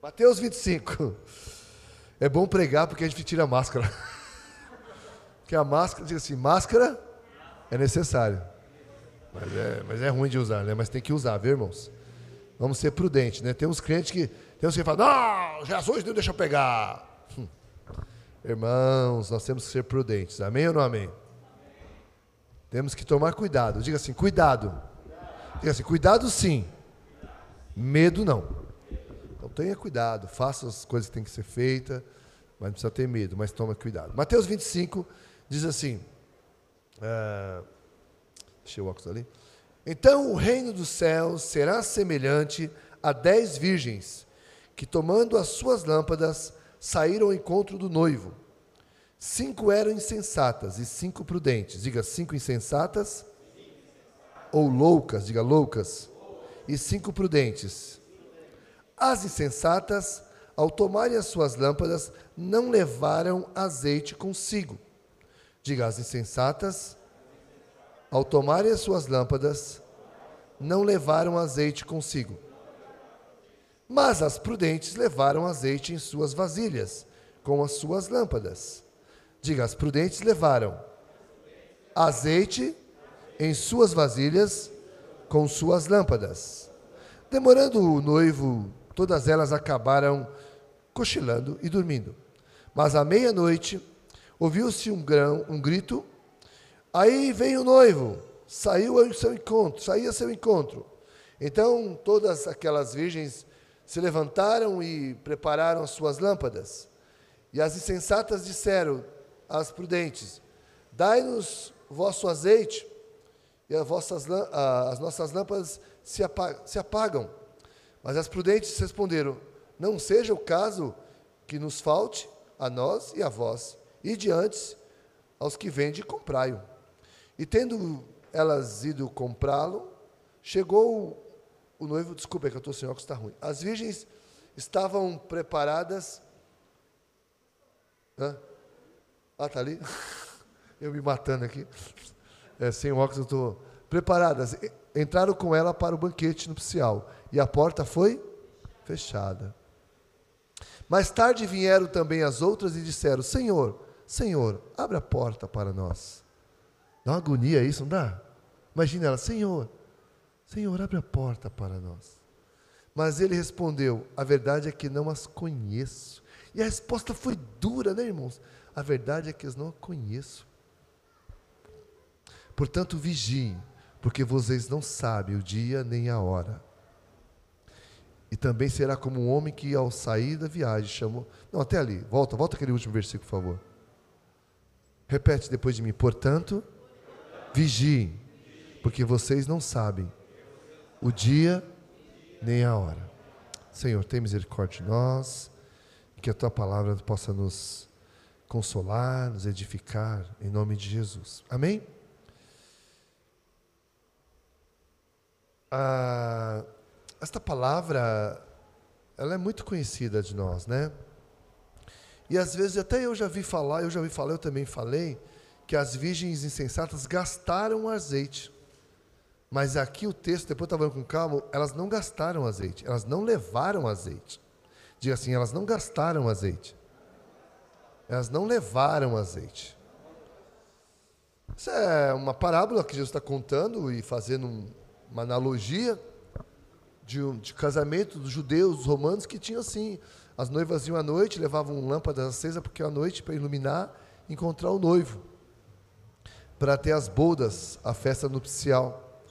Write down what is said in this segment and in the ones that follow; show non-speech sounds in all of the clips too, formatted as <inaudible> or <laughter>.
Mateus 25. É bom pregar porque a gente tira a máscara. <laughs> Porque a máscara, diz assim, máscara é necessário. Mas é, mas é ruim de usar, né? Mas tem que usar, viu, irmãos? Vamos ser prudentes, né? Tem uns crentes que. Tem uns que falam, não, Jesus não deixa eu pegar. Hum. Irmãos, nós temos que ser prudentes. Amém ou não amém? Temos que tomar cuidado. Diga assim, cuidado. Diga assim, cuidado sim. Medo não. Então tenha cuidado, faça as coisas que têm que ser feitas, mas não precisa ter medo, mas toma cuidado. Mateus 25 diz assim: uh, deixa óculos ali. Então o reino dos céus será semelhante a dez virgens que, tomando as suas lâmpadas, saíram ao encontro do noivo. Cinco eram insensatas e cinco prudentes. Diga cinco insensatas ou loucas, diga loucas. E cinco prudentes. As insensatas, ao tomarem as suas lâmpadas, não levaram azeite consigo. Diga, as insensatas, ao tomarem as suas lâmpadas, não levaram azeite consigo. Mas as prudentes levaram azeite em suas vasilhas, com as suas lâmpadas. Diga, as prudentes levaram azeite em suas vasilhas, com suas lâmpadas. Demorando o noivo, todas elas acabaram cochilando e dormindo. Mas à meia-noite, ouviu-se um, um grito, aí veio o noivo, saiu ao seu encontro, saía ao seu encontro. Então todas aquelas virgens se levantaram e prepararam as suas lâmpadas. E as insensatas disseram às prudentes: Dai-nos vosso azeite, e as, vossas, as nossas lâmpadas se apagam. Mas as prudentes responderam: Não seja o caso que nos falte a nós e a vós, e diante aos que vendem, comprai-o. E tendo elas ido comprá-lo, chegou o noivo, desculpa, é que eu estou sem óculos, está ruim. As virgens estavam preparadas. Hã? Ah, está ali? <laughs> Eu me matando aqui. É, sem óculos eu estou. Preparadas. Entraram com ela para o banquete nupcial. E a porta foi fechada. Mais tarde vieram também as outras e disseram: Senhor, Senhor, abre a porta para nós. Dá uma agonia isso, não dá? Imagina ela, Senhor, Senhor, abre a porta para nós. Mas ele respondeu: A verdade é que não as conheço. E a resposta foi dura, né, irmãos? A verdade é que eu não a conheço. Portanto, vigiem, porque vocês não sabem o dia nem a hora. E também será como um homem que, ao sair da viagem, chamou. Não, até ali, volta, volta aquele último versículo, por favor. Repete depois de mim. Portanto, vigiem, porque vocês não sabem o dia nem a hora. Senhor, tem misericórdia de nós, que a tua palavra possa nos consolar, nos edificar, em nome de Jesus. Amém? Ah, esta palavra, ela é muito conhecida de nós, né? E às vezes até eu já vi falar, eu já vi falar, eu também falei, que as virgens insensatas gastaram azeite. Mas aqui o texto, depois eu estava com calma, elas não gastaram azeite, elas não levaram azeite. Diga assim, elas não gastaram azeite. Elas não levaram azeite. Isso é uma parábola que Jesus está contando e fazendo uma analogia de, um, de casamento dos judeus, dos romanos, que tinham assim. As noivas iam à noite, levavam lâmpadas acesas, porque à noite, para iluminar, encontrar o noivo. Para ter as bodas, a festa nupcial.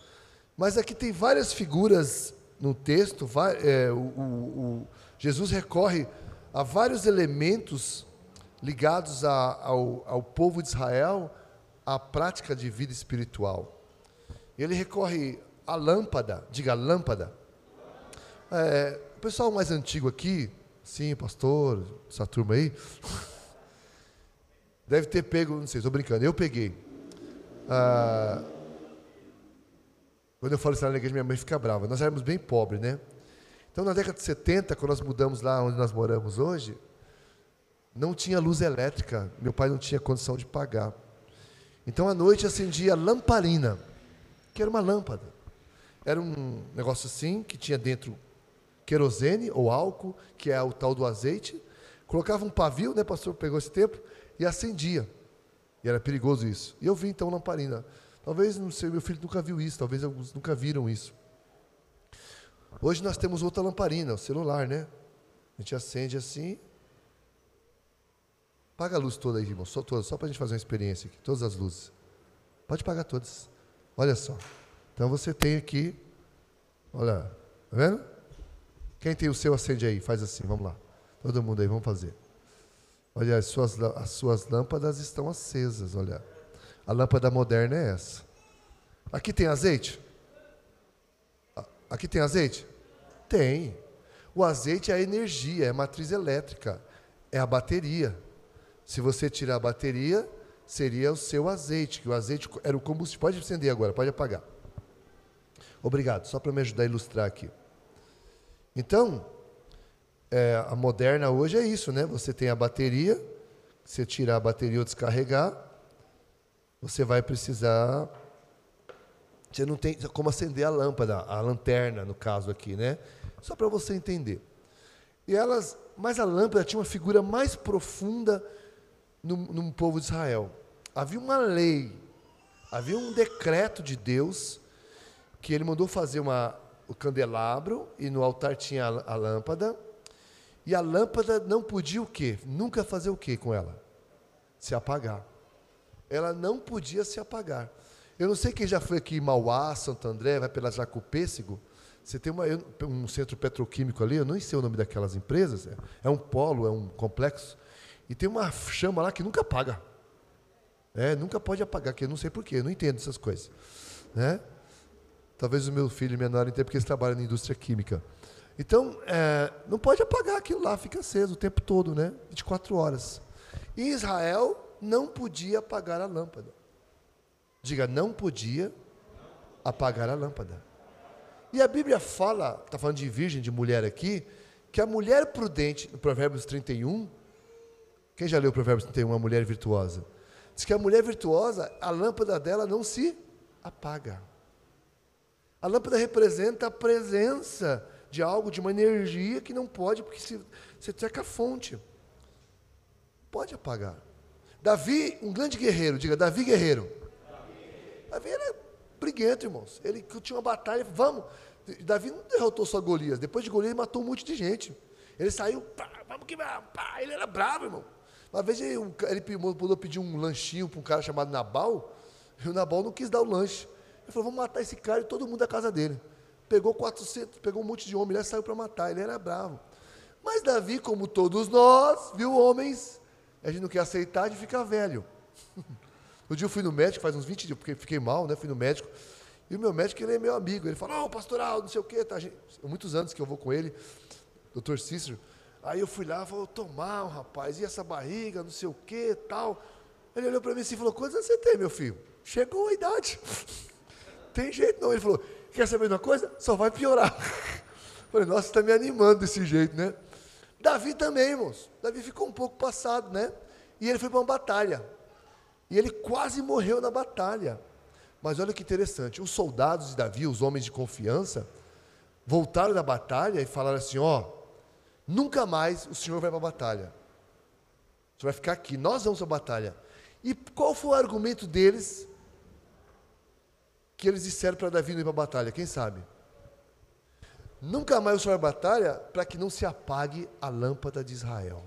Mas aqui tem várias figuras no texto, é, o, o, o, Jesus recorre a vários elementos ligados a, ao, ao povo de Israel, à prática de vida espiritual. Ele recorre à lâmpada, diga lâmpada. É, o pessoal mais antigo aqui, sim, pastor, essa turma aí, <laughs> deve ter pego, não sei, estou brincando, eu peguei. Ah, quando eu falo isso na igreja, minha mãe fica brava. Nós éramos bem pobres, né? Então, na década de 70, quando nós mudamos lá onde nós moramos hoje, não tinha luz elétrica. Meu pai não tinha condição de pagar. Então, à noite, acendia lamparina, que era uma lâmpada. Era um negócio assim, que tinha dentro querosene ou álcool, que é o tal do azeite, colocava um pavio, né, pastor pegou esse tempo, e acendia. E era perigoso isso. E eu vi então lamparina. Talvez, não sei, meu filho nunca viu isso, talvez alguns nunca viram isso. Hoje nós temos outra lamparina, o celular, né? A gente acende assim. Paga a luz toda aí, irmão, só toda, só para a gente fazer uma experiência aqui, todas as luzes. Pode pagar todas. Olha só. Então você tem aqui, olha, tá vendo? Quem tem o seu acende aí, faz assim, vamos lá. Todo mundo aí, vamos fazer. Olha, as suas, as suas lâmpadas estão acesas, olha. A lâmpada moderna é essa. Aqui tem azeite? Aqui tem azeite? Tem. O azeite é a energia, é a matriz elétrica, é a bateria. Se você tirar a bateria, seria o seu azeite, que o azeite era o combustível. Pode acender agora, pode apagar. Obrigado, só para me ajudar a ilustrar aqui. Então, é, a moderna hoje é isso, né? Você tem a bateria, você tirar a bateria ou descarregar, você vai precisar. Você não tem como acender a lâmpada, a lanterna, no caso aqui, né? Só para você entender. E elas, mas a lâmpada tinha uma figura mais profunda no, no povo de Israel. Havia uma lei, havia um decreto de Deus que ele mandou fazer uma, o candelabro e no altar tinha a, a lâmpada. E a lâmpada não podia o quê? Nunca fazer o quê com ela? Se apagar. Ela não podia se apagar. Eu não sei quem já foi aqui em Mauá, Santo André, vai pela Jacopêssego. Você tem uma, um centro petroquímico ali, eu não sei o nome daquelas empresas, é, é um polo, é um complexo. E tem uma chama lá que nunca apaga. É, nunca pode apagar, que eu não sei porquê, eu não entendo essas coisas. Né? Talvez o meu filho menor entenda porque eles trabalham na indústria química. Então, é, não pode apagar aquilo lá, fica aceso o tempo todo, né? 24 horas. E Israel não podia apagar a lâmpada. Diga, não podia apagar a lâmpada. E a Bíblia fala, está falando de virgem, de mulher aqui, que a mulher prudente, no Provérbios 31, quem já leu Provérbios 31, uma mulher virtuosa? Diz que a mulher virtuosa, a lâmpada dela não se apaga. A lâmpada representa a presença de algo, de uma energia que não pode, porque se, você treca a fonte. Pode apagar. Davi, um grande guerreiro, diga, Davi guerreiro. Davi, Davi era briguento, irmãos. Ele tinha uma batalha, vamos. Davi não derrotou só Golias. Depois de Golias, ele matou um monte de gente. Ele saiu, pá, vamos que pá, ele era bravo, irmão. Uma vez ele, ele mandou pedir um lanchinho para um cara chamado Nabal, e o Nabal não quis dar o lanche. Ele falou, vamos matar esse cara e todo mundo da casa dele. Pegou 400, pegou um monte de homem e saiu para matar. Ele era bravo. Mas Davi, como todos nós, viu homens, a gente não quer aceitar, a gente fica velho. No <laughs> dia eu fui no médico, faz uns 20 dias, porque fiquei mal, né? Fui no médico. E o meu médico, ele é meu amigo. Ele falou, oh, pastoral, não sei o quê. Tá, gente, muitos anos que eu vou com ele, doutor Cícero. Aí eu fui lá, falou, tomar, um rapaz, e essa barriga, não sei o que, tal. Ele olhou para mim assim e falou, quantos anos você tem, meu filho? Chegou a idade. <laughs> tem jeito não. Ele falou, quer saber de uma coisa? Só vai piorar. <laughs> Falei, nossa, está me animando desse jeito, né? Davi também, irmãos. Davi ficou um pouco passado, né? E ele foi para uma batalha. E ele quase morreu na batalha. Mas olha que interessante, os soldados de Davi, os homens de confiança, voltaram da batalha e falaram assim: ó, Nunca mais o Senhor vai para a batalha. Você vai ficar aqui, nós vamos para a batalha. E qual foi o argumento deles que eles disseram para Davi não ir para a batalha? Quem sabe? Nunca mais o Senhor vai batalha para que não se apague a lâmpada de Israel.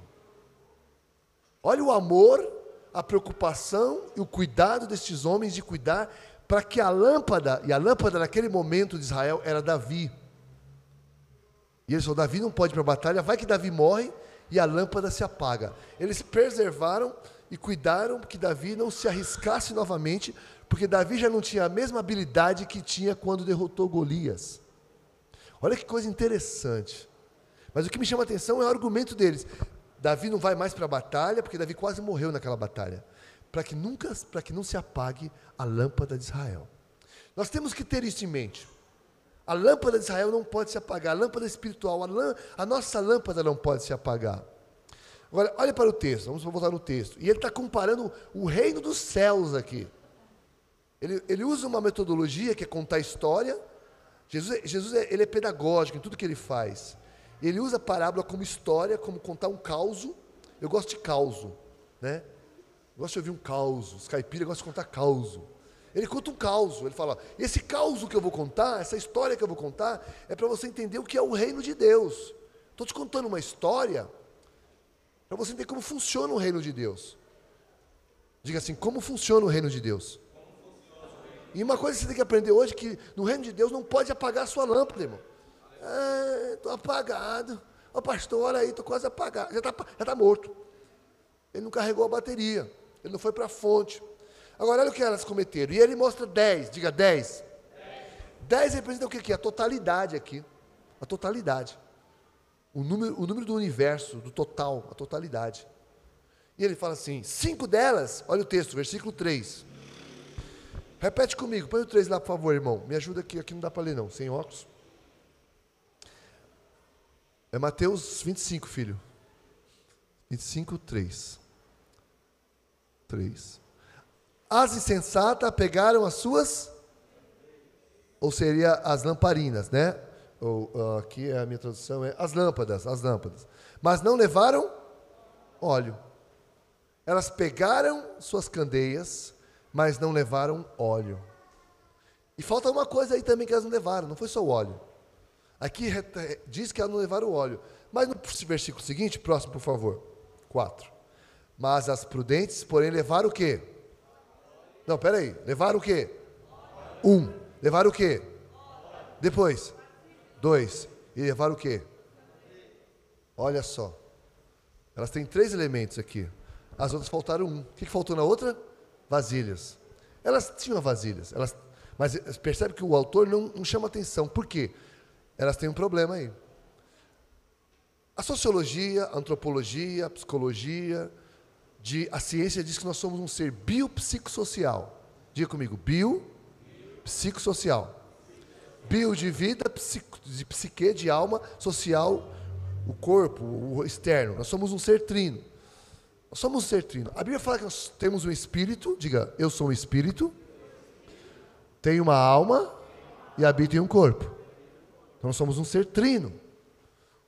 Olha o amor, a preocupação e o cuidado destes homens de cuidar para que a lâmpada, e a lâmpada naquele momento de Israel era Davi. E eles falaram: Davi não pode ir para a batalha, vai que Davi morre e a lâmpada se apaga. Eles preservaram e cuidaram que Davi não se arriscasse novamente, porque Davi já não tinha a mesma habilidade que tinha quando derrotou Golias. Olha que coisa interessante. Mas o que me chama a atenção é o argumento deles. Davi não vai mais para a batalha, porque Davi quase morreu naquela batalha. Para que nunca, para que não se apague a lâmpada de Israel. Nós temos que ter isso em mente. A lâmpada de Israel não pode se apagar, a lâmpada espiritual, a, lã, a nossa lâmpada não pode se apagar. Agora, olha para o texto, vamos voltar no texto. E ele está comparando o reino dos céus aqui. Ele, ele usa uma metodologia que é contar história. Jesus, Jesus é, ele é pedagógico em tudo que ele faz. Ele usa a parábola como história, como contar um caos. Eu gosto de caos, né? Eu gosto de ouvir um caos. Os caipiras gostam de contar caos. Ele conta um caos. Ele fala: esse caos que eu vou contar, essa história que eu vou contar, é para você entender o que é o reino de Deus. Estou te contando uma história para você entender como funciona o reino de Deus. Diga assim: como funciona o reino de Deus? E uma coisa que você tem que aprender hoje é que no reino de Deus não pode apagar a sua lâmpada, irmão. Estou é, apagado. Ó pastor, olha aí, estou quase apagado. Já está já tá morto. Ele não carregou a bateria. Ele não foi para a fonte. Agora, olha o que elas cometeram. E ele mostra 10, diga 10. 10 representa o que? A totalidade aqui. A totalidade. O número, o número do universo, do total, a totalidade. E ele fala assim: cinco delas, olha o texto, versículo 3. Repete comigo, põe o 3 lá, por favor, irmão. Me ajuda aqui, aqui não dá para ler, não, sem óculos. É Mateus 25, filho. 25, 3. 3. As insensatas pegaram as suas, ou seria as lamparinas, né? Ou, uh, aqui é a minha tradução é as lâmpadas, as lâmpadas. Mas não levaram óleo. Elas pegaram suas candeias, mas não levaram óleo. E falta uma coisa aí também que elas não levaram, não foi só o óleo. Aqui diz que elas não levaram o óleo. Mas no versículo seguinte, próximo, por favor. 4. Mas as prudentes, porém, levaram o quê? Não, peraí. Levaram o quê? Um. Levaram o quê? Depois. Dois. E levaram o quê? Olha só. Elas têm três elementos aqui. As outras faltaram um. O que, faltou na outra? Vasilhas. Elas tinham vasilhas, elas, mas percebe que o autor não, não chama atenção. Por quê? Elas têm um problema aí. A sociologia, a antropologia, a psicologia, de, a ciência diz que nós somos um ser biopsicossocial. Diga comigo, biopsicossocial. Bio de vida, psico, de psique, de alma, social, o corpo, o externo. Nós somos um ser trino. Nós somos um ser trino. A Bíblia fala que nós temos um espírito, diga, eu sou um espírito, tenho uma alma e habito em um corpo. Então nós somos um ser trino.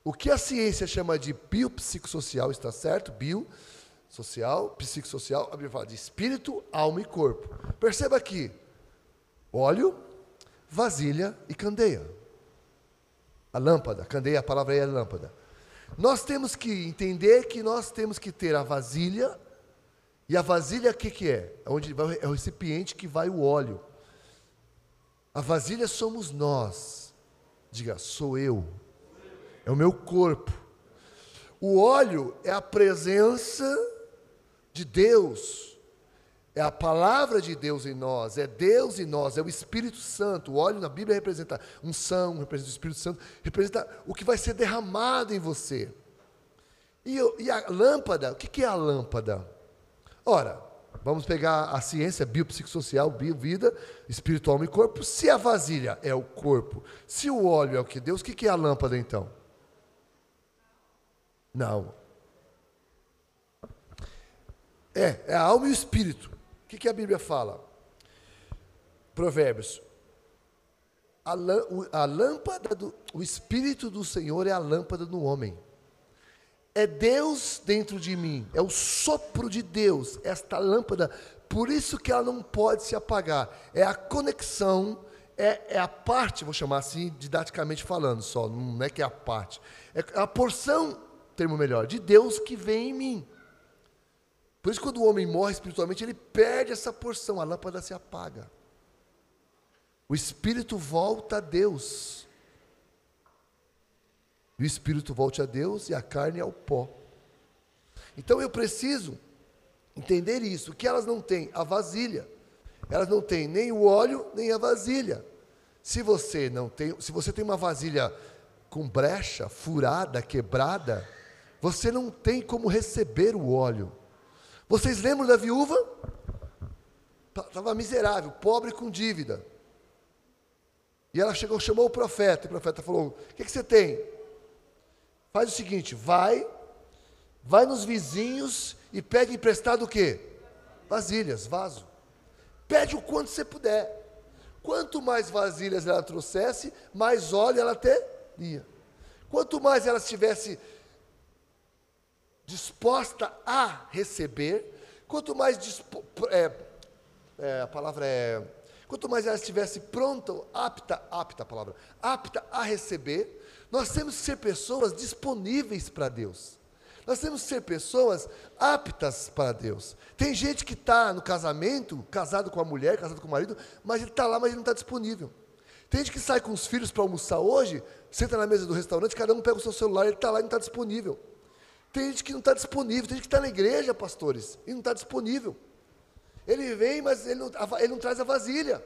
O que a ciência chama de biopsicossocial, está certo? Bio, social, psicossocial, a Bíblia fala de espírito, alma e corpo. Perceba aqui: óleo, vasilha e candeia. A lâmpada, candeia, a palavra aí é lâmpada. Nós temos que entender que nós temos que ter a vasilha, e a vasilha o que, que é? É, onde vai, é o recipiente que vai o óleo. A vasilha somos nós. Diga, sou eu. É o meu corpo. O óleo é a presença de Deus é a palavra de Deus em nós, é Deus em nós, é o Espírito Santo. O óleo na Bíblia representa unção, representa o Espírito Santo, representa o que vai ser derramado em você. E, e a lâmpada, o que, que é a lâmpada? Ora, vamos pegar a ciência biopsicossocial, bio, vida, espiritual e corpo. Se a vasilha é o corpo, se o óleo é o que Deus, o que, que é a lâmpada então? Não. É, é a alma e o espírito que, que a Bíblia fala? Provérbios. A, a lâmpada do o espírito do Senhor é a lâmpada do homem. É Deus dentro de mim, é o sopro de Deus, esta lâmpada, por isso que ela não pode se apagar. É a conexão, é, é a parte, vou chamar assim, didaticamente falando só, não é que é a parte, é a porção, termo melhor, de Deus que vem em mim. Por isso, quando o homem morre espiritualmente, ele perde essa porção, a lâmpada se apaga. O espírito volta a Deus. E o espírito volta a Deus e a carne ao pó. Então eu preciso entender isso, que elas não têm a vasilha. Elas não têm nem o óleo, nem a vasilha. Se você não tem, se você tem uma vasilha com brecha, furada, quebrada, você não tem como receber o óleo. Vocês lembram da viúva? Estava miserável, pobre com dívida. E ela chegou, chamou o profeta, e o profeta falou: O que, que você tem? Faz o seguinte: vai, vai nos vizinhos e pede emprestado o quê? Vasilhas, vaso. Pede o quanto você puder. Quanto mais vasilhas ela trouxesse, mais óleo ela teria. quanto mais ela estivesse disposta a receber, quanto mais é, é, a palavra é quanto mais ela estivesse pronta, apta, apta a palavra, apta a receber, nós temos que ser pessoas disponíveis para Deus. Nós temos que ser pessoas aptas para Deus. Tem gente que está no casamento, casado com a mulher, casado com o marido, mas ele está lá, mas ele não está disponível. Tem gente que sai com os filhos para almoçar hoje, senta na mesa do restaurante, cada um pega o seu celular, ele está lá e não está disponível. Tem gente que não está disponível, tem gente que está na igreja, pastores, e não está disponível. Ele vem, mas ele não, ele não traz a vasilha.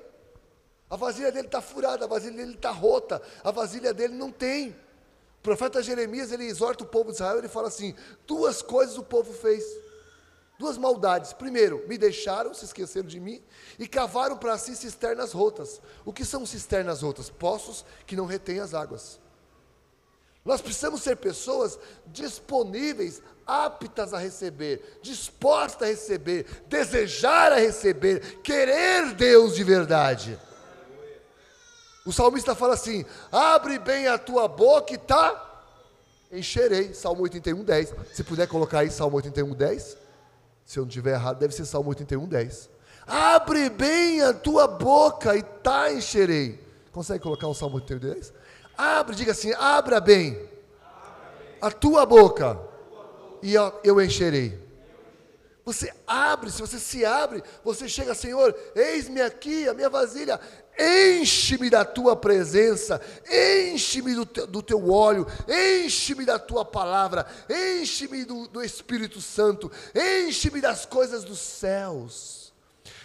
A vasilha dele está furada, a vasilha dele está rota, a vasilha dele não tem. O profeta Jeremias, ele exorta o povo de Israel, ele fala assim: duas coisas o povo fez. Duas maldades. Primeiro, me deixaram, se esqueceram de mim, e cavaram para si cisternas rotas. O que são cisternas rotas? Poços que não retêm as águas. Nós precisamos ser pessoas disponíveis, aptas a receber, dispostas a receber, desejar a receber, querer Deus de verdade. O salmista fala assim: abre bem a tua boca e tá encherei. Salmo 81, 10. Se puder colocar aí Salmo 81, 10. Se eu não estiver errado, deve ser Salmo 81, 10. Abre bem a tua boca e tá encherei. Consegue colocar o Salmo 81, 10? Abre, diga assim: abra bem a tua boca e eu encherei. Você abre, se você se abre, você chega, Senhor, eis-me aqui, a minha vasilha, enche-me da tua presença, enche-me do, teu, do teu óleo, enche-me da tua palavra, enche-me do, do Espírito Santo, enche-me das coisas dos céus.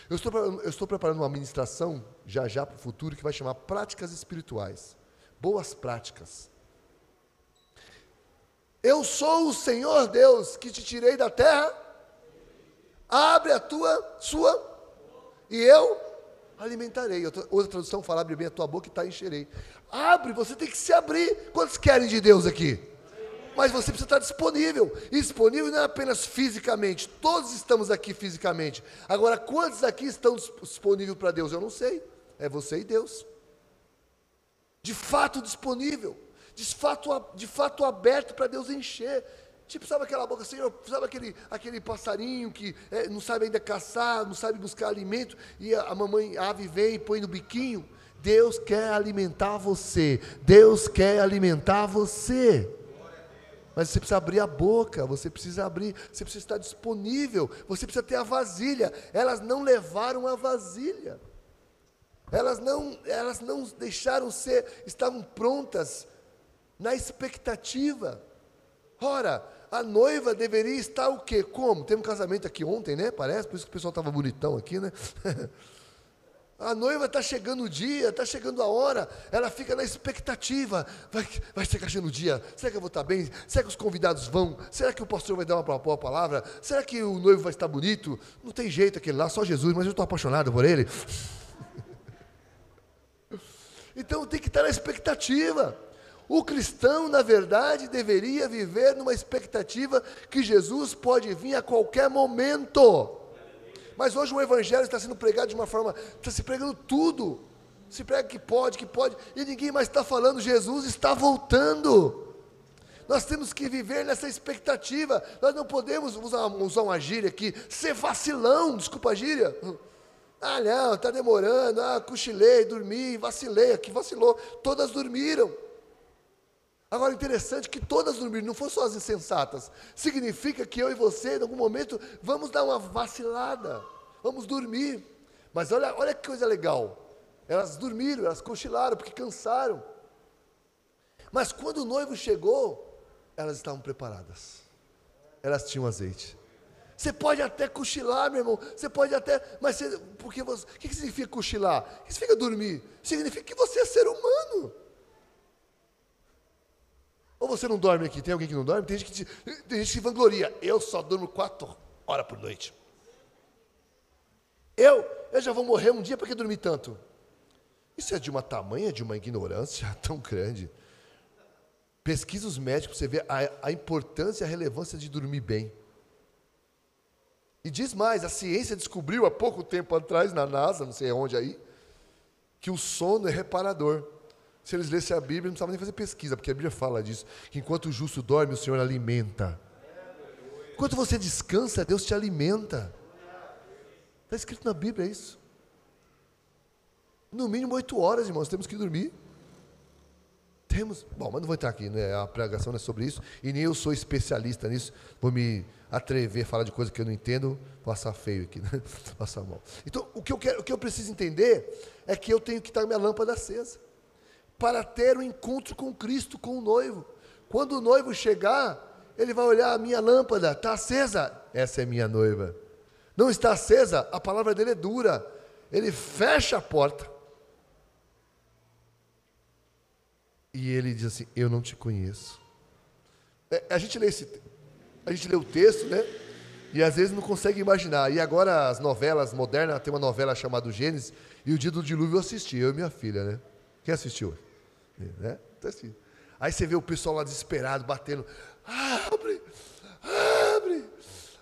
Eu estou, eu estou preparando uma ministração, já já para o futuro, que vai chamar Práticas Espirituais. Boas práticas. Eu sou o Senhor Deus que te tirei da terra abre a tua, sua, e eu alimentarei. Outra tradução fala, abre bem a tua boca e tá encherei. Abre, você tem que se abrir. Quantos querem de Deus aqui? Mas você precisa estar disponível. E disponível não é apenas fisicamente. Todos estamos aqui fisicamente. Agora, quantos aqui estão disponíveis para Deus? Eu não sei. É você e Deus. De fato disponível. De fato, de fato aberto para Deus encher. Tipo, sabe aquela boca, Senhor, sabe aquele, aquele passarinho que é, não sabe ainda caçar, não sabe buscar alimento, e a, a mamãe a ave vem e põe no biquinho? Deus quer alimentar você, Deus quer alimentar você. Mas você precisa abrir a boca, você precisa abrir, você precisa estar disponível, você precisa ter a vasilha. Elas não levaram a vasilha. Elas não, elas não deixaram ser, estavam prontas na expectativa. Ora, a noiva deveria estar o quê? Como? Teve um casamento aqui ontem, né? Parece, por isso que o pessoal estava bonitão aqui, né? <laughs> A noiva está chegando o dia, está chegando a hora, ela fica na expectativa. Vai, vai chegar no dia, será que eu vou estar bem? Será que os convidados vão? Será que o pastor vai dar uma boa palavra? Será que o noivo vai estar bonito? Não tem jeito aquele lá, só Jesus, mas eu estou apaixonado por ele. Então tem que estar na expectativa. O cristão, na verdade, deveria viver numa expectativa que Jesus pode vir a qualquer momento. Mas hoje o evangelho está sendo pregado de uma forma, está se pregando tudo. Se prega que pode, que pode, e ninguém mais está falando, Jesus está voltando. Nós temos que viver nessa expectativa. Nós não podemos usar, usar uma gíria aqui, ser vacilão, desculpa a gíria. Ah, não, está demorando, ah, cochilei, dormi, vacilei, aqui vacilou. Todas dormiram. Agora, interessante que todas dormiram, não foram só as insensatas. Significa que eu e você, em algum momento, vamos dar uma vacilada, vamos dormir. Mas olha, olha que coisa legal. Elas dormiram, elas cochilaram, porque cansaram. Mas quando o noivo chegou, elas estavam preparadas. Elas tinham azeite. Você pode até cochilar, meu irmão. Você pode até. Mas você, porque você, o que significa cochilar? O que significa dormir? Significa que você é ser humano. Ou você não dorme aqui? Tem alguém que não dorme? Tem gente que, tem gente que vangloria. Eu só durmo quatro horas por noite. Eu, eu já vou morrer um dia porque dormi tanto. Isso é de uma tamanha, de uma ignorância <laughs> tão grande. Pesquisa os médicos, você vê a, a importância e a relevância de dormir bem. E diz mais, a ciência descobriu há pouco tempo atrás, na NASA, não sei onde aí, que o sono é reparador. Se eles lessem a Bíblia, não precisavam nem fazer pesquisa, porque a Bíblia fala disso, que enquanto o justo dorme, o Senhor alimenta. Enquanto você descansa, Deus te alimenta. Está escrito na Bíblia isso. No mínimo oito horas, irmãos, temos que dormir. Temos. Bom, mas não vou entrar aqui, né? A pregação não é sobre isso. E nem eu sou especialista nisso. Vou me atrever a falar de coisa que eu não entendo, passar feio aqui, <laughs> né? Passar mal. Então, o que, eu quero, o que eu preciso entender é que eu tenho que estar minha lâmpada acesa. Para ter um encontro com Cristo, com o noivo. Quando o noivo chegar, ele vai olhar a minha lâmpada, está acesa? Essa é minha noiva. Não está acesa? A palavra dele é dura. Ele fecha a porta. E ele diz assim: Eu não te conheço. É, a gente lê esse, a gente lê o texto, né? E às vezes não consegue imaginar. E agora as novelas modernas, tem uma novela chamada Gênesis, e o dia do dilúvio eu assisti, eu e minha filha, né? Quem assistiu? Né? Então, assim, aí você vê o pessoal lá desesperado, batendo. Abre! Abre!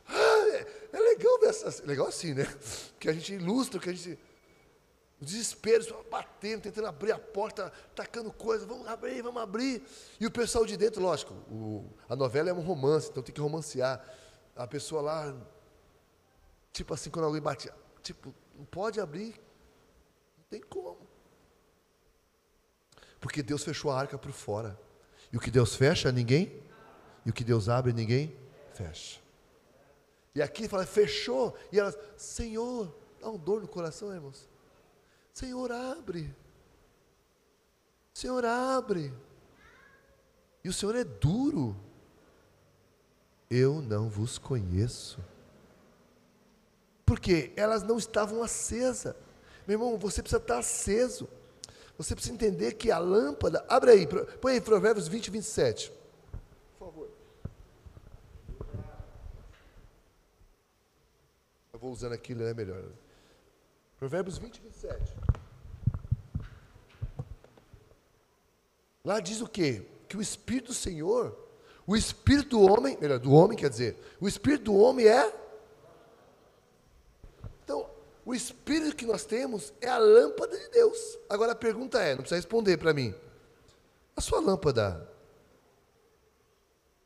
abre. É, é legal ver essa. Legal assim, né? Que a gente ilustra, que a gente. O desespero, batendo, tentando abrir a porta, tacando coisa, vamos abrir, vamos abrir. E o pessoal de dentro, lógico, o, a novela é um romance, então tem que romancear. A pessoa lá, tipo assim, quando alguém bate, tipo, não pode abrir, não tem como. Porque Deus fechou a arca por fora. E o que Deus fecha, ninguém. E o que Deus abre, ninguém fecha. E aqui fala, fechou. E elas, Senhor, dá um dor no coração, irmãos. Senhor, abre. Senhor, abre. E o Senhor é duro. Eu não vos conheço. Porque elas não estavam acesas. Meu irmão, você precisa estar aceso. Você precisa entender que a lâmpada. Abre aí, põe aí Provérbios 20, 27. Por favor. Eu vou usando aqui, é melhor. Provérbios 20, 27. Lá diz o quê? Que o Espírito do Senhor, o Espírito do homem, melhor, do homem quer dizer, o Espírito do homem é. Então, o Espírito que nós temos é a lâmpada de Deus. Agora a pergunta é, não precisa responder para mim. A sua lâmpada,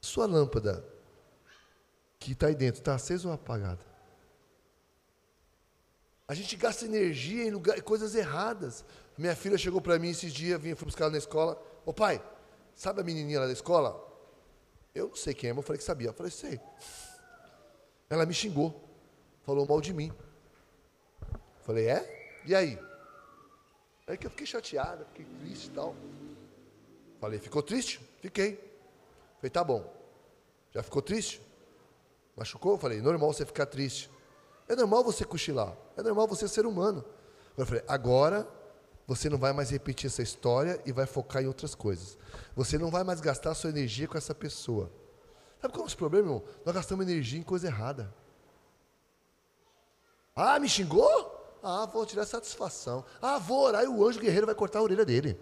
a sua lâmpada que está aí dentro, está acesa ou apagada? A gente gasta energia em lugar, coisas erradas. Minha filha chegou para mim esses dias, vinha, fui buscar ela na escola. Ô pai, sabe a menininha lá da escola? Eu não sei quem é, mas eu falei que sabia. Eu falei, sei. Ela me xingou, falou mal de mim. Eu falei, é? E aí? Aí que eu fiquei chateada, fiquei triste e tal. Falei, ficou triste? Fiquei. Falei, tá bom. Já ficou triste? Machucou? Falei, normal você ficar triste. É normal você cochilar. É normal você ser humano. Eu falei, agora você não vai mais repetir essa história e vai focar em outras coisas. Você não vai mais gastar sua energia com essa pessoa. Sabe qual é o problema, irmão? Nós gastamos energia em coisa errada. Ah, me xingou? Ah, vou tirar satisfação. Ah, vou orar e o anjo guerreiro vai cortar a orelha dele.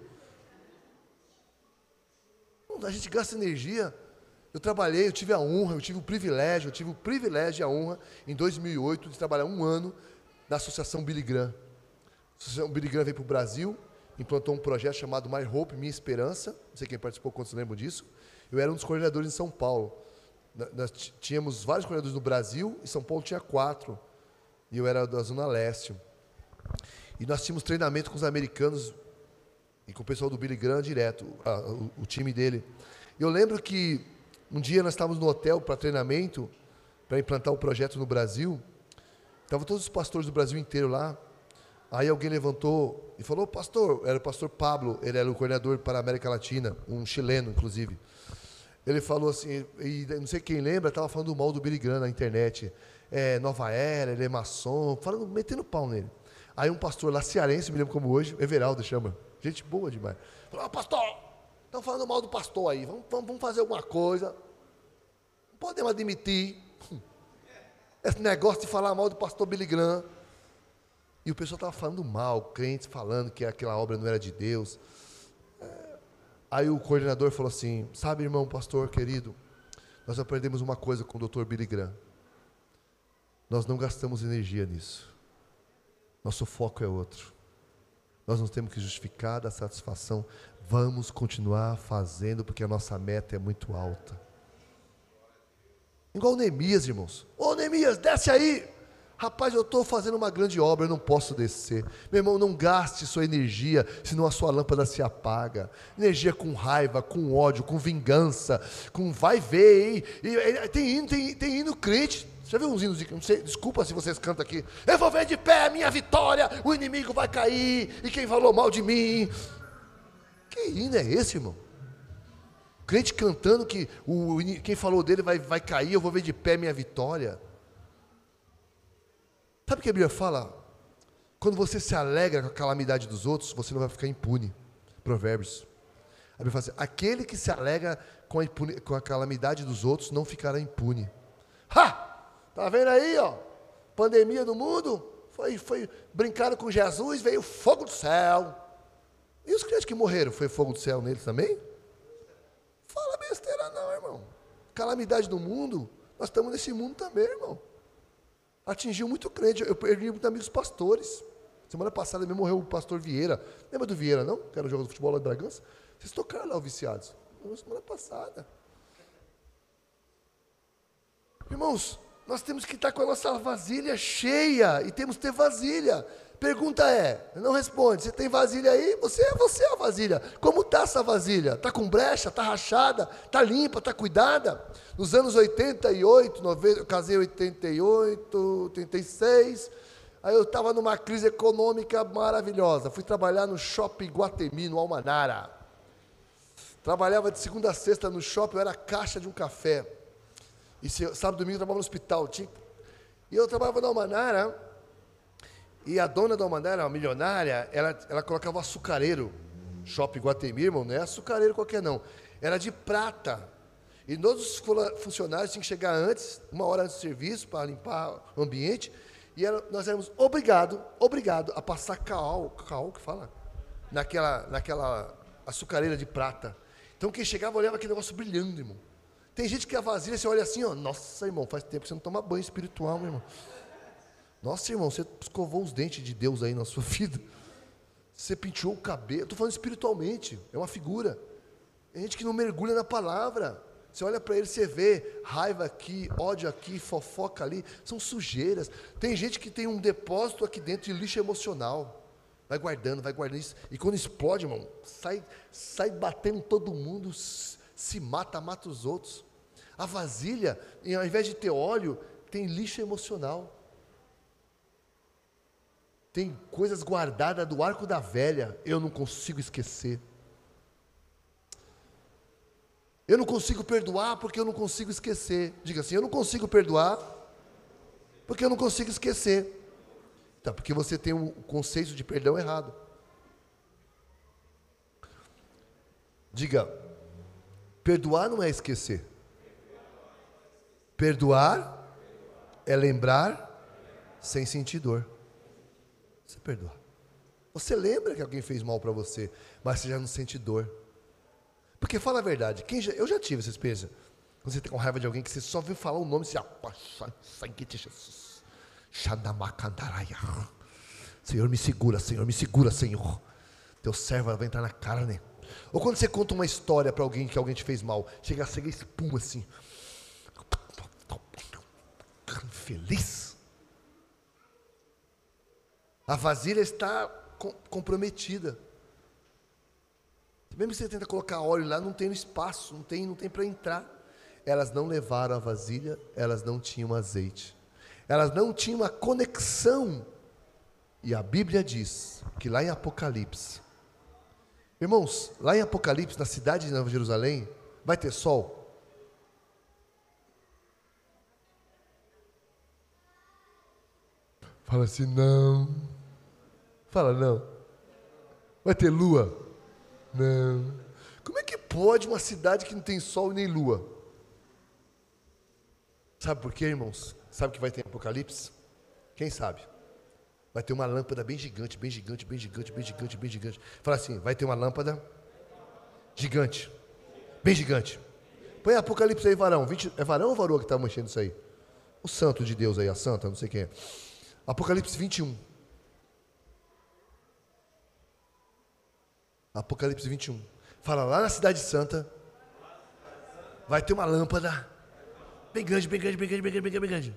A gente gasta energia eu trabalhei, eu tive a honra, eu tive o privilégio, eu tive o privilégio e a honra, em 2008, de trabalhar um ano na Associação Billy Graham. A Associação Billy Graham veio para o Brasil, implantou um projeto chamado My Hope, Minha Esperança. Não sei quem participou, quantos lembram disso. Eu era um dos coordenadores em São Paulo. Nós tínhamos vários coordenadores no Brasil, e São Paulo tinha quatro. E eu era da Zona Leste. E nós tínhamos treinamento com os americanos e com o pessoal do Billy Graham direto, a, o, o time dele. Eu lembro que um dia nós estávamos no hotel para treinamento, para implantar o projeto no Brasil. Estavam todos os pastores do Brasil inteiro lá. Aí alguém levantou e falou, pastor, era o pastor Pablo, ele era o coordenador para a América Latina, um chileno, inclusive. Ele falou assim, e não sei quem lembra, estava falando mal do Billy Graham na internet. É, Nova Era, ele é maçom, falando, metendo pau nele. Aí um pastor lá, cearense, me lembro como hoje, Everaldo chama, gente boa demais. Falou, pastor, Estão falando mal do pastor aí. Vamos, vamos, fazer alguma coisa. Não podemos admitir <laughs> esse negócio de falar mal do pastor Billy Graham. E o pessoal estava falando mal, crentes falando que aquela obra não era de Deus. É. Aí o coordenador falou assim: Sabe, irmão, pastor querido, nós aprendemos uma coisa com o doutor Billy Graham. Nós não gastamos energia nisso. Nosso foco é outro. Nós não temos que justificar da satisfação. Vamos continuar fazendo porque a nossa meta é muito alta. Igual Neemias, irmãos. Ô Neemias, desce aí. Rapaz, eu estou fazendo uma grande obra, eu não posso descer. Meu irmão, não gaste sua energia, senão a sua lâmpada se apaga. Energia com raiva, com ódio, com vingança, com vai ver, hein? Tem hino, tem, tem hino crente. Já viu uns hinos? Sei, desculpa se vocês cantam aqui. Eu vou ver de pé a minha vitória, o inimigo vai cair, e quem falou mal de mim. Que hino é esse, irmão? Crente cantando que o, quem falou dele vai, vai cair, eu vou ver de pé minha vitória. Sabe o que a Bíblia fala? Quando você se alegra com a calamidade dos outros, você não vai ficar impune. Provérbios. A Bíblia fala assim: aquele que se alegra com a, impune, com a calamidade dos outros não ficará impune. Ha! Tá vendo aí, ó? Pandemia do mundo, foi, foi brincaram com Jesus, veio fogo do céu. E os crentes que morreram, foi fogo do céu neles também? Fala besteira não, irmão. Calamidade do mundo, nós estamos nesse mundo também, irmão. Atingiu muito crente. Eu perdi muitos amigos pastores. Semana passada mesmo morreu o pastor Vieira. Lembra do Vieira, não? Que era o jogo de futebol lá de Bragança? Vocês tocaram lá o Viciados. Semana passada. Irmãos, nós temos que estar com a nossa vasilha cheia e temos que ter vasilha. Pergunta é, não responde, você tem vasilha aí? Você é você a vasilha. Como está essa vasilha? Está com brecha? Está rachada? Está limpa? Está cuidada? Nos anos 88, 90, eu casei em 88, 86, aí eu estava numa crise econômica maravilhosa. Fui trabalhar no shopping Guatemi, no Almanara. Trabalhava de segunda a sexta no shopping, eu era caixa de um café. E sábado e domingo eu trabalhava no hospital. Tinha... E eu trabalhava no Almanara, e a dona da Almanara, uma milionária, ela, ela colocava açucareiro. Shopping Guatemi, irmão, não é açucareiro qualquer não. Era de prata. E todos os funcionários tinham que chegar antes, uma hora antes do serviço, para limpar o ambiente. E nós éramos obrigados, obrigado a passar cal, cal que fala, naquela, naquela açucareira de prata. Então quem chegava olhava aquele negócio brilhando, irmão. Tem gente que a vasilha, você olha assim, ó, nossa, irmão, faz tempo que você não toma banho espiritual, meu irmão. Nossa, irmão, você escovou os dentes de Deus aí na sua <laughs> vida. Você penteou o cabelo. Estou falando espiritualmente, é uma figura. Tem gente que não mergulha na palavra. Você olha para ele, você vê raiva aqui, ódio aqui, fofoca ali, são sujeiras. Tem gente que tem um depósito aqui dentro de lixo emocional. Vai guardando, vai guardando isso. E quando explode, irmão, sai, sai batendo todo mundo, se mata, mata os outros. A vasilha, ao invés de ter óleo, tem lixo emocional. Tem coisas guardadas do arco da velha, eu não consigo esquecer. Eu não consigo perdoar porque eu não consigo esquecer. Diga assim: eu não consigo perdoar porque eu não consigo esquecer. Tá, porque você tem um conceito de perdão errado. Diga: perdoar não é esquecer. Perdoar é lembrar sem sentir dor. Você perdoa. Você lembra que alguém fez mal para você, mas você já não sente dor. Porque fala a verdade, quem já, eu já tive essa experiência. Quando você tem com raiva de alguém que você só viu falar o nome, você já, Jesus. Senhor, me segura, Senhor, me segura, Senhor. Teu servo vai entrar na carne. Ou quando você conta uma história para alguém que alguém te fez mal, chega a ser espuma assim. Feliz. A vasilha está comprometida. Mesmo que você tenta colocar óleo lá, não tem espaço, não tem, não tem para entrar. Elas não levaram a vasilha, elas não tinham azeite. Elas não tinham uma conexão. E a Bíblia diz que lá em Apocalipse, irmãos, lá em Apocalipse, na cidade de Nova Jerusalém, vai ter sol? Fala assim, não. Fala, não. Vai ter lua? Não. Como é que pode uma cidade que não tem sol e nem lua? Sabe por quê, irmãos? Sabe que vai ter Apocalipse? Quem sabe? Vai ter uma lâmpada bem gigante, bem gigante, bem gigante, bem gigante, bem gigante. Fala assim, vai ter uma lâmpada gigante, bem gigante. Põe Apocalipse aí, varão. 20, é varão ou varão que está manchando isso aí? O santo de Deus aí, a santa, não sei quem é. Apocalipse 21. Apocalipse 21. Fala lá na Cidade Santa. Vai ter uma lâmpada. Bem grande, bem grande, bem grande, bem grande, bem grande.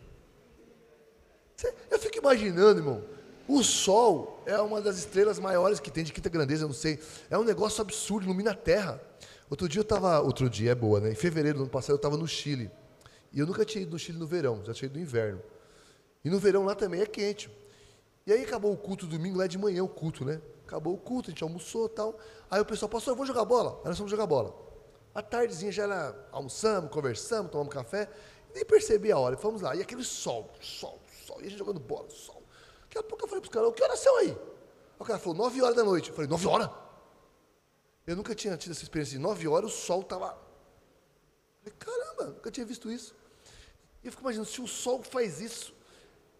Eu fico imaginando, irmão. O Sol é uma das estrelas maiores que tem de quinta grandeza, eu não sei. É um negócio absurdo, ilumina a Terra. Outro dia eu estava. Outro dia é boa, né? Em fevereiro do ano passado eu estava no Chile. E eu nunca tinha ido no Chile no verão, já tinha ido no inverno. E no verão lá também é quente. E aí acabou o culto domingo, lá de manhã o culto, né? Acabou o culto, a gente almoçou tal. Aí o pessoal, pastor, eu vou jogar bola. Aí nós fomos jogar bola. À tardezinha já era, almoçamos, conversamos, tomamos café. Nem percebi a hora. Fomos lá. E aquele sol, sol, sol. E a gente jogando bola, sol. Daqui a pouco eu falei para caras, que horas são aí? O cara falou, nove horas da noite. Eu falei, nove horas? Eu nunca tinha tido essa experiência de nove horas, o sol estava. Falei, caramba, nunca tinha visto isso. E eu fico imaginando, se o sol faz isso,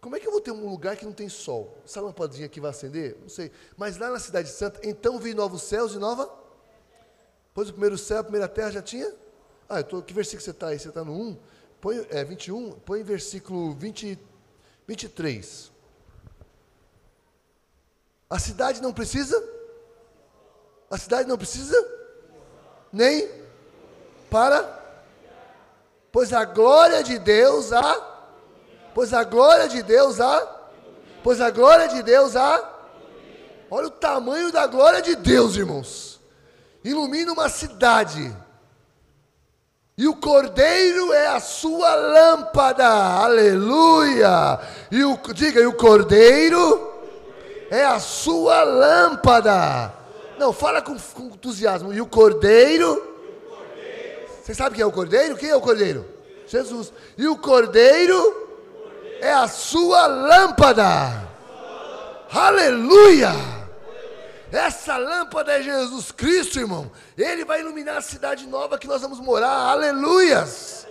como é que eu vou ter um lugar que não tem sol? Essa lampadinha aqui vai acender? Não sei. Mas lá na Cidade Santa, então vi novos céus e nova. Pois o primeiro céu, a primeira terra já tinha? Ah, eu tô, que versículo você está aí? Você está no 1? Põe, é, 21, põe versículo 20, 23. A cidade não precisa? A cidade não precisa? Nem para? Pois a glória de Deus a Pois a glória de Deus a Pois a glória de Deus a Olha o tamanho da glória de Deus, irmãos. Ilumina uma cidade. E o cordeiro é a sua lâmpada. Aleluia! E o diga, e o cordeiro é a sua lâmpada. Não, fala com, com entusiasmo. E o cordeiro Você sabe quem é o cordeiro? Quem é o cordeiro? Jesus. E o cordeiro é a sua lâmpada. Aleluia! Essa lâmpada é Jesus Cristo, irmão. Ele vai iluminar a cidade nova que nós vamos morar. Aleluias!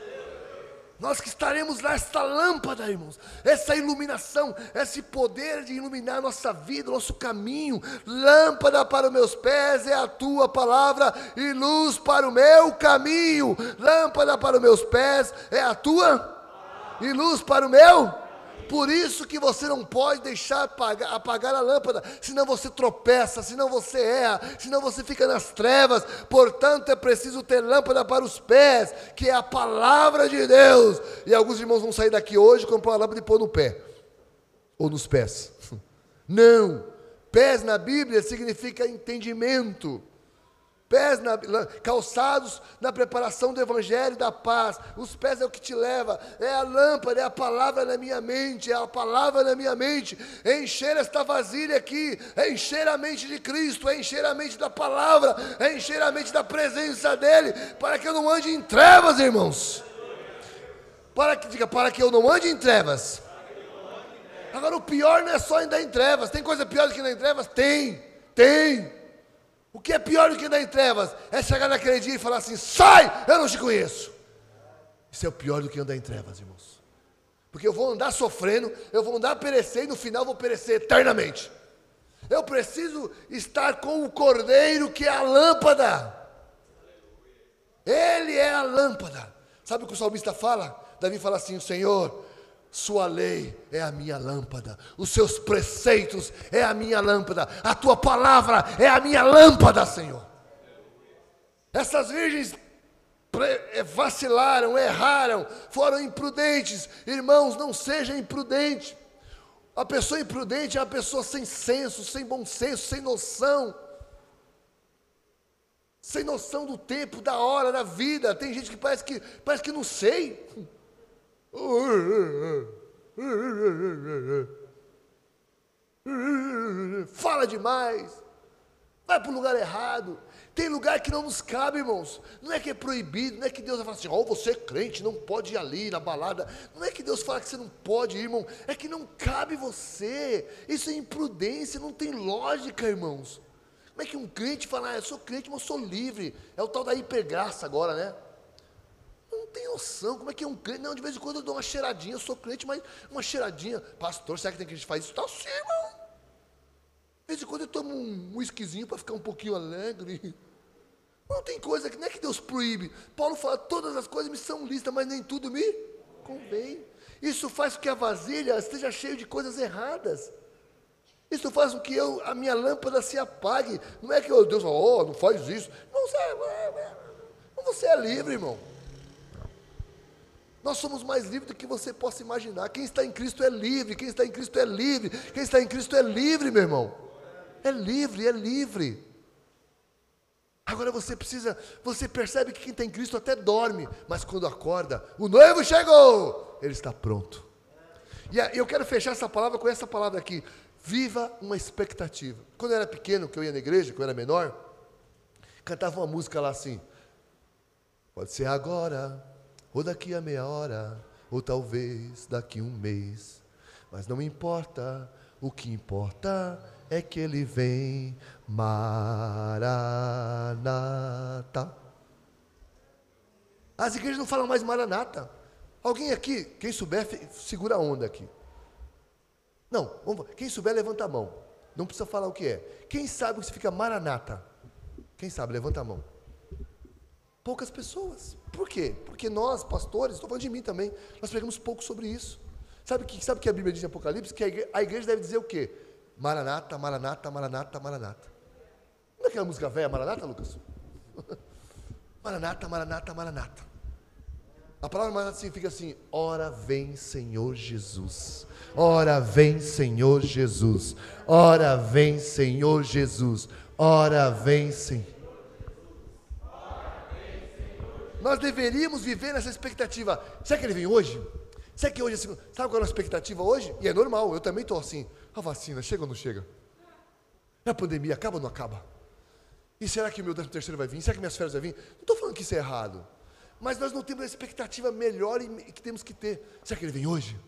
Nós que estaremos lá, esta lâmpada, irmãos, essa iluminação, esse poder de iluminar nossa vida, nosso caminho. Lâmpada para os meus pés é a tua palavra e luz para o meu caminho. Lâmpada para os meus pés é a tua e luz para o meu. Por isso que você não pode deixar apagar, apagar, a lâmpada, senão você tropeça, senão você erra, senão você fica nas trevas. Portanto, é preciso ter lâmpada para os pés, que é a palavra de Deus. E alguns irmãos vão sair daqui hoje com a lâmpada e pôr no pé, ou nos pés. <laughs> Não, pés na Bíblia significa entendimento pés na, calçados na preparação do evangelho da paz. Os pés é o que te leva, é a lâmpada, é a palavra na minha mente, é a palavra na minha mente. É encher esta vasilha aqui, é encher a mente de Cristo, é encher a mente da palavra, é encher a mente da presença dele, para que eu não ande em trevas, irmãos. Para que diga, para que eu não ande em trevas. Agora o pior não é só andar em trevas. Tem coisa pior do que andar em trevas? Tem, tem. O que é pior do que andar em trevas é chegar naquele dia e falar assim: sai, eu não te conheço. Isso é o pior do que andar em trevas, irmãos. Porque eu vou andar sofrendo, eu vou andar perecer e no final vou perecer eternamente. Eu preciso estar com o cordeiro que é a lâmpada. Ele é a lâmpada. Sabe o que o salmista fala? Davi fala assim: Senhor, sua lei é a minha lâmpada, os seus preceitos é a minha lâmpada, a tua palavra é a minha lâmpada, Senhor. Essas virgens eh, vacilaram, erraram, foram imprudentes. Irmãos, não seja imprudente. A pessoa imprudente é a pessoa sem senso, sem bom senso, sem noção. Sem noção do tempo, da hora, da vida. Tem gente que parece que, parece que não sei. Fala demais, vai para o lugar errado. Tem lugar que não nos cabe, irmãos. Não é que é proibido, não é que Deus vai falar assim, ó, oh, você é crente, não pode ir ali na balada. Não é que Deus fala que você não pode ir, irmão. É que não cabe você. Isso é imprudência, não tem lógica, irmãos. Como é que um crente fala, ah, eu sou crente, mas eu sou livre. É o tal da hipergraça agora, né? Tem noção. Como é que é um crente? Não, de vez em quando eu dou uma cheiradinha, eu sou crente, mas uma cheiradinha. Pastor, será que tem que a gente faz isso? Está sim, irmão. De vez em quando eu tomo um whiskyzinho para ficar um pouquinho alegre. Não tem coisa que não é que Deus proíbe. Paulo fala: todas as coisas me são listas, mas nem tudo me convém. Isso faz com que a vasilha esteja cheia de coisas erradas. Isso faz com que eu, a minha lâmpada se apague. Não é que oh, Deus fala, oh, não faz isso. Não, você, é, é, você é livre, irmão. Nós somos mais livres do que você possa imaginar. Quem está em Cristo é livre, quem está em Cristo é livre, quem está em Cristo é livre, meu irmão. É livre, é livre. Agora você precisa, você percebe que quem está em Cristo até dorme, mas quando acorda, o noivo chegou, ele está pronto. E eu quero fechar essa palavra com essa palavra aqui. Viva uma expectativa. Quando eu era pequeno, que eu ia na igreja, quando eu era menor, cantava uma música lá assim. Pode ser agora, ou daqui a meia hora, ou talvez daqui um mês. Mas não importa, o que importa é que ele vem, Maranata. As igrejas não falam mais Maranata. Alguém aqui, quem souber, segura a onda aqui. Não, vamos, quem souber, levanta a mão. Não precisa falar o que é. Quem sabe o que significa Maranata? Quem sabe, levanta a mão. Poucas pessoas. Por quê? Porque nós, pastores, estou falando de mim também, nós pregamos pouco sobre isso. Sabe o que, sabe que a Bíblia diz em Apocalipse? Que a igreja, a igreja deve dizer o quê? Maranata, Maranata, Maranata, Maranata. Não é aquela música velha, Maranata, Lucas? <laughs> maranata, Maranata, Maranata. A palavra Maranata significa assim: Ora vem, Senhor Jesus. Ora vem, Senhor Jesus. Ora vem, Senhor Jesus. Ora vem, Senhor. Nós deveríamos viver nessa expectativa. Será que ele vem hoje? Será que hoje é segunda? Sabe qual é a nossa expectativa hoje? E é normal, eu também estou assim. A vacina chega ou não chega? A pandemia acaba ou não acaba? E será que o meu décimo terceiro vai vir? Será que minhas férias vão vir? Não estou falando que isso é errado. Mas nós não temos a expectativa melhor que temos que ter. Será que ele vem hoje?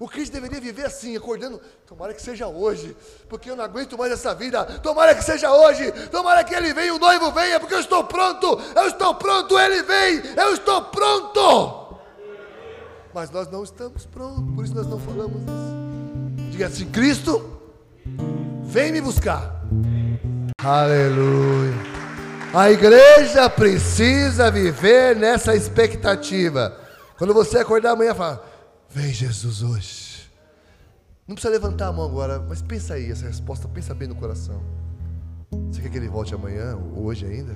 O crente deveria viver assim, acordando. Tomara que seja hoje, porque eu não aguento mais essa vida. Tomara que seja hoje. Tomara que ele venha, o noivo venha, porque eu estou pronto. Eu estou pronto, ele vem. Eu estou pronto. Mas nós não estamos prontos, por isso nós não falamos isso. Diga assim: Cristo, vem me buscar. Aleluia. A igreja precisa viver nessa expectativa. Quando você acordar amanhã, fala: Vem Jesus hoje. Não precisa levantar a mão agora, mas pensa aí essa resposta, pensa bem no coração. Você quer que ele volte amanhã, ou hoje ainda?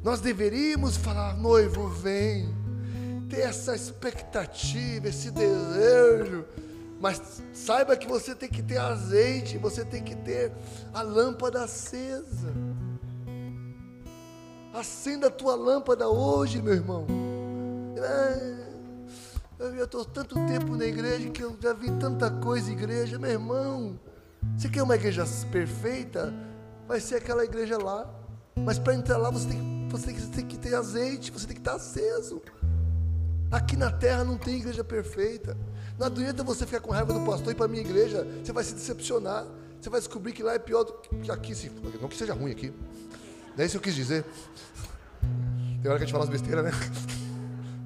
Nós deveríamos falar: noivo, vem ter essa expectativa, esse desejo. Mas saiba que você tem que ter azeite, você tem que ter a lâmpada acesa. Acenda a tua lâmpada hoje, meu irmão. É, eu estou tanto tempo na igreja que eu já vi tanta coisa igreja, meu irmão. Você quer uma igreja perfeita? Vai ser aquela igreja lá. Mas para entrar lá você tem, você tem, você tem que ter azeite, você tem que estar aceso. Aqui na terra não tem igreja perfeita. Não adianta você ficar com raiva do pastor e para a minha igreja, você vai se decepcionar. Você vai descobrir que lá é pior do que aqui. Se, não que seja ruim aqui. Não é isso que eu quis dizer. Tem hora que a gente fala as besteiras, né?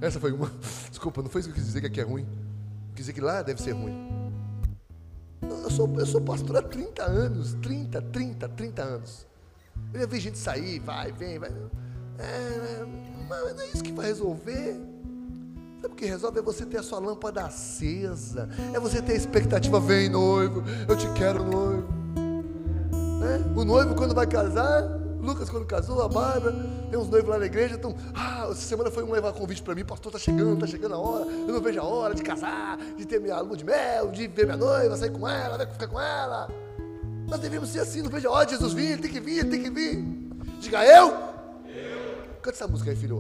Essa foi uma. <laughs> Desculpa, não foi isso que eu quis dizer que aqui é ruim. Eu quis dizer que lá deve ser ruim. Eu sou, eu sou pastor há 30 anos. 30, 30, 30 anos. Eu já vi gente sair, vai, vem, vai. É, é, mas não é isso que vai resolver. Sabe o que resolve? É você ter a sua lâmpada acesa. É você ter a expectativa, vem noivo, eu te quero noivo. Né? O noivo quando vai casar, Lucas quando casou, a Bárbara, tem uns noivos lá na igreja, então, ah, essa semana foi um levar convite para mim, pastor, tá chegando, tá chegando a hora, eu não vejo a hora de casar, de ter minha lua de mel, de ver minha noiva, sair com ela, vai ficar com ela. Nós devemos ser assim, não vejo a hora de Jesus vir, tem que vir, tem que vir. Diga eu. eu. Canta essa música aí, filho.